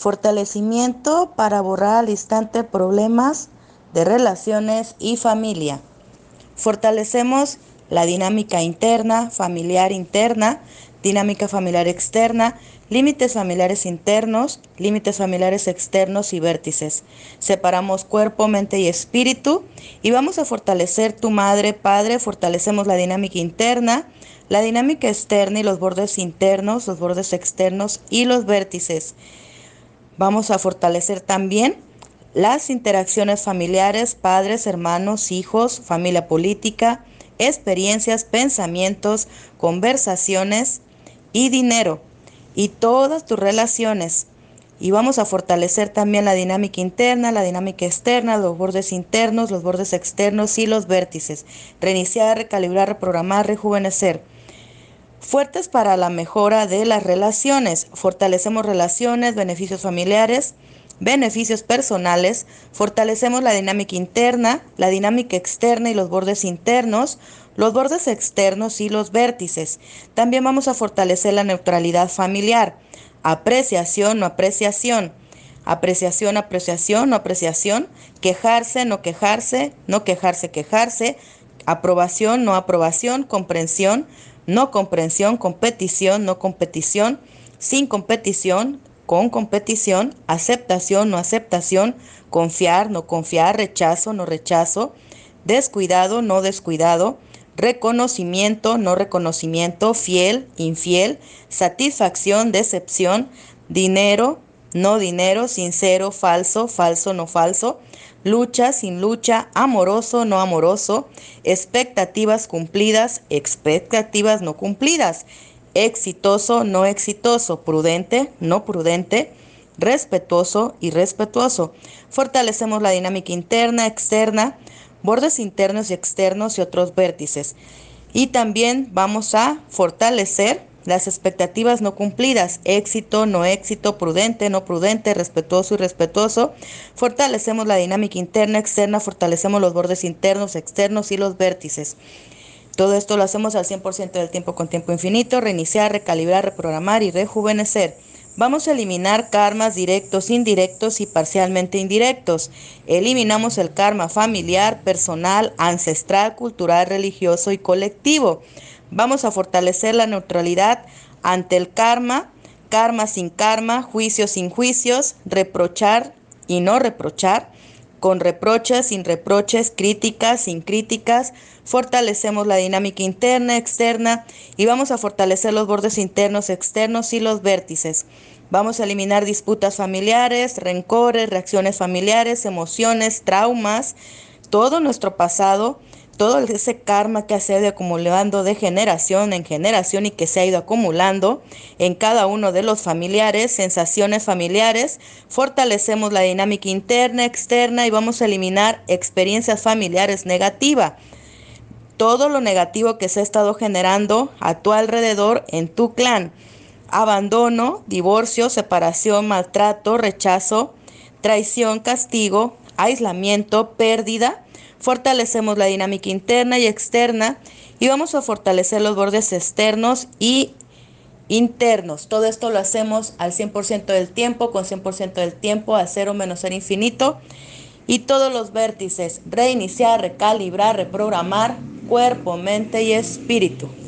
Fortalecimiento para borrar al instante problemas de relaciones y familia. Fortalecemos la dinámica interna, familiar interna, dinámica familiar externa, límites familiares internos, límites familiares externos y vértices. Separamos cuerpo, mente y espíritu y vamos a fortalecer tu madre, padre, fortalecemos la dinámica interna, la dinámica externa y los bordes internos, los bordes externos y los vértices. Vamos a fortalecer también las interacciones familiares, padres, hermanos, hijos, familia política, experiencias, pensamientos, conversaciones y dinero y todas tus relaciones. Y vamos a fortalecer también la dinámica interna, la dinámica externa, los bordes internos, los bordes externos y los vértices. Reiniciar, recalibrar, reprogramar, rejuvenecer. Fuertes para la mejora de las relaciones. Fortalecemos relaciones, beneficios familiares, beneficios personales, fortalecemos la dinámica interna, la dinámica externa y los bordes internos, los bordes externos y los vértices. También vamos a fortalecer la neutralidad familiar, apreciación, no apreciación, apreciación, apreciación, no apreciación, quejarse, no quejarse, no quejarse, quejarse, aprobación, no aprobación, comprensión, no comprensión, competición, no competición, sin competición, con competición, aceptación, no aceptación, confiar, no confiar, rechazo, no rechazo, descuidado, no descuidado, reconocimiento, no reconocimiento, fiel, infiel, satisfacción, decepción, dinero, no dinero, sincero, falso, falso, no falso, lucha, sin lucha, amoroso, no amoroso, expectativas cumplidas, expectativas no cumplidas, exitoso, no exitoso, prudente, no prudente, respetuoso y respetuoso. Fortalecemos la dinámica interna, externa, bordes internos y externos y otros vértices. Y también vamos a fortalecer las expectativas no cumplidas, éxito, no éxito, prudente, no prudente, respetuoso y respetuoso. Fortalecemos la dinámica interna, externa, fortalecemos los bordes internos, externos y los vértices. Todo esto lo hacemos al 100% del tiempo con tiempo infinito, reiniciar, recalibrar, reprogramar y rejuvenecer. Vamos a eliminar karmas directos, indirectos y parcialmente indirectos. Eliminamos el karma familiar, personal, ancestral, cultural, religioso y colectivo. Vamos a fortalecer la neutralidad ante el karma, karma sin karma, juicios sin juicios, reprochar y no reprochar con reproches, sin reproches, críticas, sin críticas. Fortalecemos la dinámica interna, externa y vamos a fortalecer los bordes internos, externos y los vértices. Vamos a eliminar disputas familiares, rencores, reacciones familiares, emociones, traumas, todo nuestro pasado todo ese karma que se ha ido acumulando de generación en generación y que se ha ido acumulando en cada uno de los familiares, sensaciones familiares, fortalecemos la dinámica interna, externa y vamos a eliminar experiencias familiares negativas. Todo lo negativo que se ha estado generando a tu alrededor en tu clan. Abandono, divorcio, separación, maltrato, rechazo, traición, castigo, aislamiento, pérdida fortalecemos la dinámica interna y externa y vamos a fortalecer los bordes externos y internos. Todo esto lo hacemos al 100% del tiempo, con 100% del tiempo, a cero menos ser infinito. Y todos los vértices, reiniciar, recalibrar, reprogramar cuerpo, mente y espíritu.